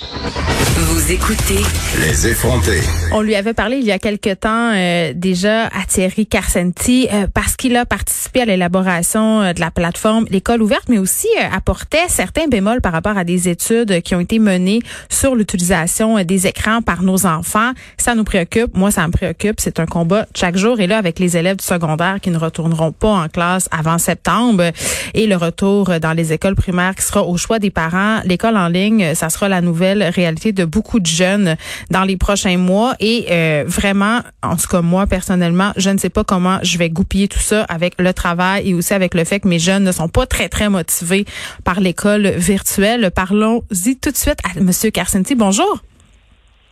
you Vous écoutez Les effrontés. On lui avait parlé il y a quelque temps euh, déjà à Thierry Carcenti euh, parce qu'il a participé à l'élaboration euh, de la plateforme L'école ouverte, mais aussi apportait certains bémols par rapport à des études qui ont été menées sur l'utilisation des écrans par nos enfants. Ça nous préoccupe. Moi, ça me préoccupe. C'est un combat chaque jour. Et là, avec les élèves du secondaire qui ne retourneront pas en classe avant septembre et le retour dans les écoles primaires qui sera au choix des parents, l'école en ligne, ça sera la nouvelle réalité de beaucoup de jeunes dans les prochains mois. Et euh, vraiment, en tout cas moi personnellement, je ne sais pas comment je vais goupiller tout ça avec le travail et aussi avec le fait que mes jeunes ne sont pas très très motivés par l'école virtuelle. Parlons-y tout de suite à Monsieur Carcenti. Bonjour.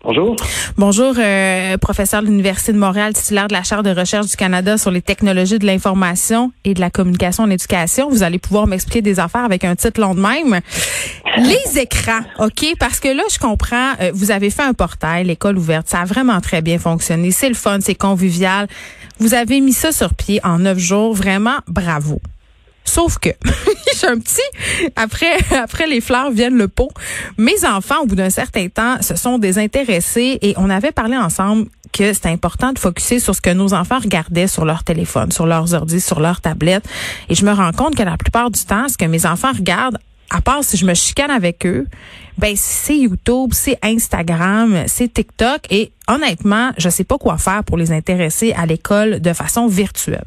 Bonjour. Bonjour, euh, professeur de l'Université de Montréal, titulaire de la Chaire de recherche du Canada sur les technologies de l'information et de la communication en éducation. Vous allez pouvoir m'expliquer des affaires avec un titre long de même. Les écrans, OK? Parce que là, je comprends, euh, vous avez fait un portail, l'école ouverte, ça a vraiment très bien fonctionné. C'est le fun, c'est convivial. Vous avez mis ça sur pied en neuf jours. Vraiment, bravo. Sauf que j'ai un petit après après les fleurs viennent le pot. Mes enfants au bout d'un certain temps se sont désintéressés et on avait parlé ensemble que c'était important de focuser sur ce que nos enfants regardaient sur leur téléphone, sur leurs ordi, sur leur tablette et je me rends compte que la plupart du temps ce que mes enfants regardent à part si je me chicane avec eux, ben c'est YouTube, c'est Instagram, c'est TikTok et honnêtement, je sais pas quoi faire pour les intéresser à l'école de façon virtuelle.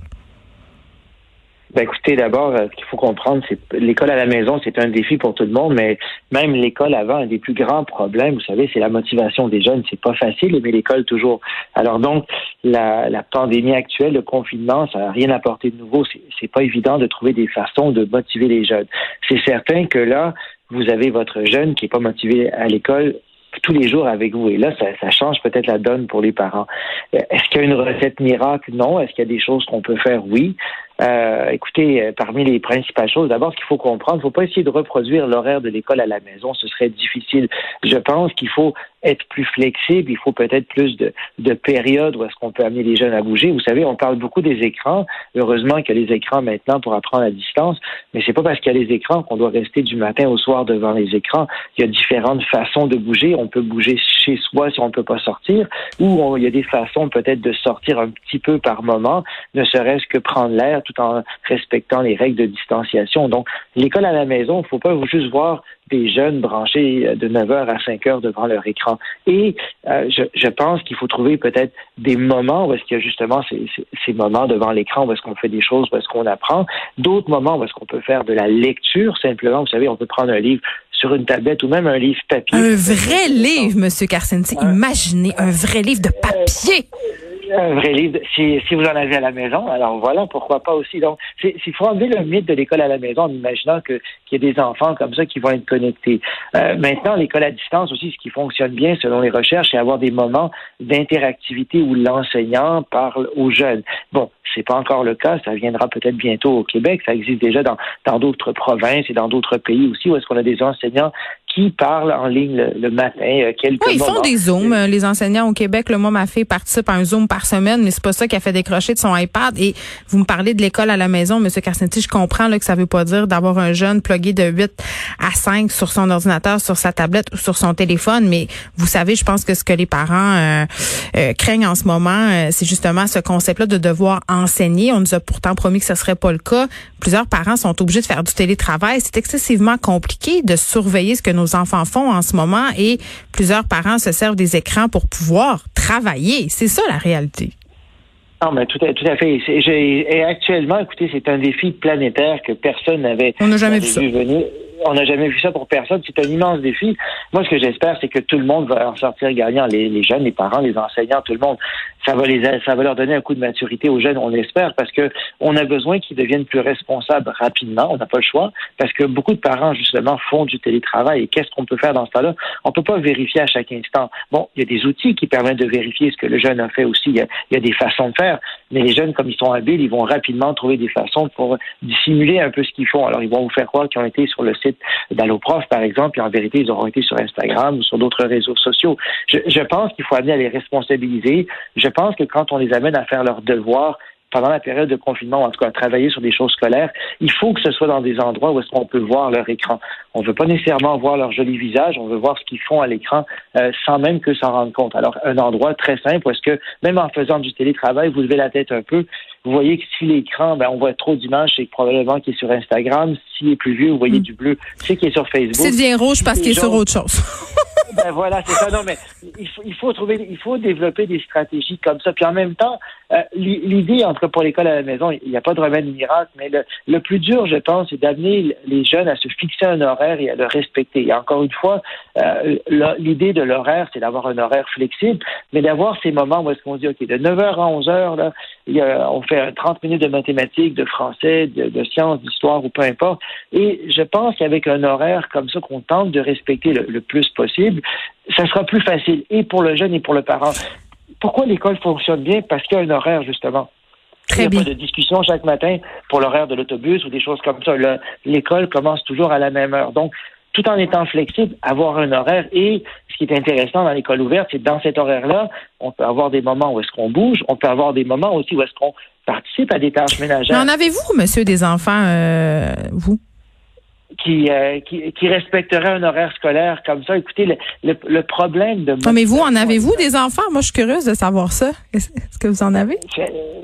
Ben écoutez, d'abord, euh, ce qu'il faut comprendre, c'est l'école à la maison, c'est un défi pour tout le monde, mais même l'école avant, un des plus grands problèmes, vous savez, c'est la motivation des jeunes. C'est pas facile, mais l'école toujours. Alors donc, la, la pandémie actuelle, le confinement, ça n'a rien apporté de nouveau. C'est pas évident de trouver des façons de motiver les jeunes. C'est certain que là, vous avez votre jeune qui est pas motivé à l'école tous les jours avec vous. Et là, ça, ça change peut-être la donne pour les parents. Euh, est-ce qu'il y a une recette miracle? Non. Est-ce qu'il y a des choses qu'on peut faire? Oui. Euh, écoutez, euh, parmi les principales choses, d'abord, ce qu'il faut comprendre, il ne faut pas essayer de reproduire l'horaire de l'école à la maison. Ce serait difficile. Je pense qu'il faut être plus flexible. Il faut peut-être plus de, de périodes où est-ce qu'on peut amener les jeunes à bouger. Vous savez, on parle beaucoup des écrans. Heureusement qu'il y a les écrans maintenant pour apprendre à distance, mais c'est pas parce qu'il y a les écrans qu'on doit rester du matin au soir devant les écrans. Il y a différentes façons de bouger. On peut bouger chez soi si on ne peut pas sortir, ou il y a des façons peut-être de sortir un petit peu par moment, ne serait-ce que prendre l'air tout en respectant les règles de distanciation. Donc, l'école à la maison, il ne faut pas juste voir des jeunes branchés de 9h à 5h devant leur écran. Et euh, je, je, pense qu'il faut trouver peut-être des moments où est-ce qu'il y a justement ces, ces, ces moments devant l'écran, où est-ce qu'on fait des choses, où est-ce qu'on apprend, d'autres moments où est-ce qu'on peut faire de la lecture simplement. Vous savez, on peut prendre un livre sur une tablette ou même un livre papier. Un vrai livre, Monsieur Carcenti. Imaginez un vrai livre de papier un vrai livre, si, si, vous en avez à la maison, alors voilà, pourquoi pas aussi. Donc, il faut enlever le mythe de l'école à la maison en imaginant qu'il y a des enfants comme ça qui vont être connectés. Euh, maintenant, l'école à distance aussi, ce qui fonctionne bien selon les recherches, c'est avoir des moments d'interactivité où l'enseignant parle aux jeunes. Bon, c'est pas encore le cas, ça viendra peut-être bientôt au Québec, ça existe déjà dans dans d'autres provinces et dans d'autres pays aussi où est-ce qu'on a des enseignants qui parlent en ligne le, matin, euh, quelques oui, ils font des zooms. Euh, les enseignants au Québec, le moi, ma fille participe à un zoom par semaine, mais c'est pas ça qui a fait décrocher de son iPad. Et vous me parlez de l'école à la maison, Monsieur Carcenti, je comprends là, que ça veut pas dire d'avoir un jeune plugué de 8 à 5 sur son ordinateur, sur sa tablette ou sur son téléphone, mais vous savez, je pense que ce que les parents euh, euh craignent en ce moment, c'est justement ce concept-là de devoir enseigner. On nous a pourtant promis que ce serait pas le cas. Plusieurs parents sont obligés de faire du télétravail. C'est excessivement compliqué de surveiller ce que nos nos enfants font en ce moment et plusieurs parents se servent des écrans pour pouvoir travailler. C'est ça la réalité. Non, mais tout à, tout à fait. Et actuellement, écoutez, c'est un défi planétaire que personne n'avait vu venir on n'a jamais vu ça pour personne. C'est un immense défi. Moi, ce que j'espère, c'est que tout le monde va en sortir gagnant. Les, jeunes, les parents, les enseignants, tout le monde. Ça va les, ça va leur donner un coup de maturité aux jeunes, on l'espère, parce que on a besoin qu'ils deviennent plus responsables rapidement. On n'a pas le choix, parce que beaucoup de parents, justement, font du télétravail. Et qu'est-ce qu'on peut faire dans ce temps-là? On peut pas vérifier à chaque instant. Bon, il y a des outils qui permettent de vérifier ce que le jeune a fait aussi. Il y a, il y a des façons de faire. Mais les jeunes, comme ils sont habiles, ils vont rapidement trouver des façons pour dissimuler un peu ce qu'ils font. Alors, ils vont vous faire croire qu'ils ont été sur le site d'Alloprof, par exemple, et en vérité, ils auront été sur Instagram ou sur d'autres réseaux sociaux. Je, je pense qu'il faut amener à les responsabiliser. Je pense que quand on les amène à faire leurs devoirs, pendant la période de confinement, en tout cas travailler sur des choses scolaires, il faut que ce soit dans des endroits où est-ce qu'on peut voir leur écran. On ne veut pas nécessairement voir leur joli visage, on veut voir ce qu'ils font à l'écran euh, sans même que s'en rendre compte. Alors, un endroit très simple est-ce que, même en faisant du télétravail, vous levez la tête un peu, vous voyez que si l'écran, ben, on voit trop d'images, c'est probablement qu'il est sur Instagram. S'il est plus vieux, vous voyez mm. du bleu, c'est qu'il est sur Facebook. S'il devient rouge parce qu'il est sur autre chose. ben voilà, c'est ça. Non, mais il faut, il faut trouver, il faut développer des stratégies comme ça. Puis en même temps, euh, l'idée, entre pour l'école à la maison, il n'y a pas de remède miracle, mais le, le plus dur, je pense, c'est d'amener les jeunes à se fixer un horaire et à le respecter. Et encore une fois, euh, l'idée de l'horaire, c'est d'avoir un horaire flexible, mais d'avoir ces moments où est-ce qu'on dit, OK, de 9h à 11h, là, on fait 30 minutes de mathématiques, de français, de, sciences, d'histoire ou peu importe. Et je pense qu'avec un horaire comme ça qu'on tente de respecter le plus possible, ça sera plus facile et pour le jeune et pour le parent. Pourquoi l'école fonctionne bien? Parce qu'il y a un horaire, justement. Très Il n'y a pas de discussion chaque matin pour l'horaire de l'autobus ou des choses comme ça. L'école commence toujours à la même heure. Donc, tout en étant flexible, avoir un horaire. Et ce qui est intéressant dans l'école ouverte, c'est dans cet horaire-là, on peut avoir des moments où est-ce qu'on bouge, on peut avoir des moments aussi où est-ce qu'on participe à des tâches ménagères. Mais en avez-vous, monsieur, des enfants, euh, vous? Qui, euh, qui, qui, respecterait un horaire scolaire comme ça. Écoutez, le, le, le problème de... Non, mais vous, en avez-vous des enfants? Moi, je suis curieuse de savoir ça. Est-ce que vous en avez?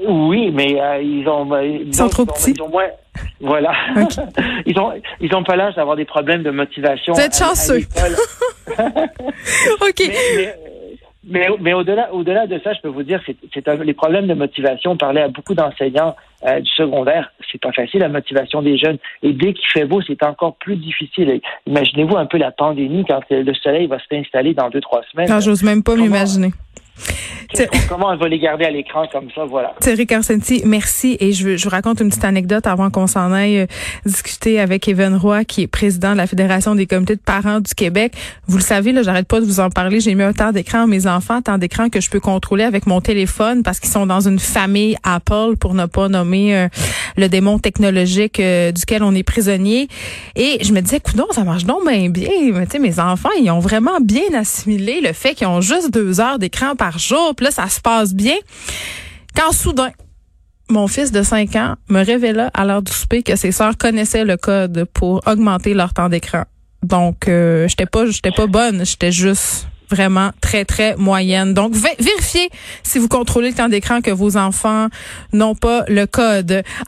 Oui, mais euh, ils ont... Euh, ils sont trop petits. Ils ont moins... Voilà. Okay. ils ont ils ont pas l'âge d'avoir des problèmes de motivation. Vous êtes chanceux. OK. Mais, mais, mais, mais au-delà, au-delà de ça, je peux vous dire, c'est, c'est un, les problèmes de motivation. On parlait à beaucoup d'enseignants euh, du secondaire. C'est pas facile la motivation des jeunes. Et dès qu'il fait beau, c'est encore plus difficile. Imaginez-vous un peu la pandémie quand le soleil va s'installer dans deux trois semaines. Non, j'ose même pas Comment... m'imaginer. Comment on va les garder à l'écran comme ça, voilà. Thierry Carsenti, merci. Et je, je vous raconte une petite anecdote avant qu'on s'en aille euh, discuter avec Evan Roy, qui est président de la Fédération des comités de parents du Québec. Vous le savez, là, j'arrête pas de vous en parler. J'ai mis un temps d'écran à mes enfants, temps d'écran que je peux contrôler avec mon téléphone parce qu'ils sont dans une famille Apple, pour ne pas nommer euh, le démon technologique euh, duquel on est prisonnier. Et je me disais, écoute, ça marche donc bien bien. Mais, mes enfants, ils ont vraiment bien assimilé le fait qu'ils ont juste deux heures d'écran jour puis là, ça se passe bien. Quand soudain, mon fils de 5 ans me révéla à l'heure du souper que ses sœurs connaissaient le code pour augmenter leur temps d'écran. Donc, euh, j'étais pas, j'étais pas bonne, j'étais juste vraiment très, très moyenne. Donc, vérifiez si vous contrôlez le temps d'écran que vos enfants n'ont pas le code.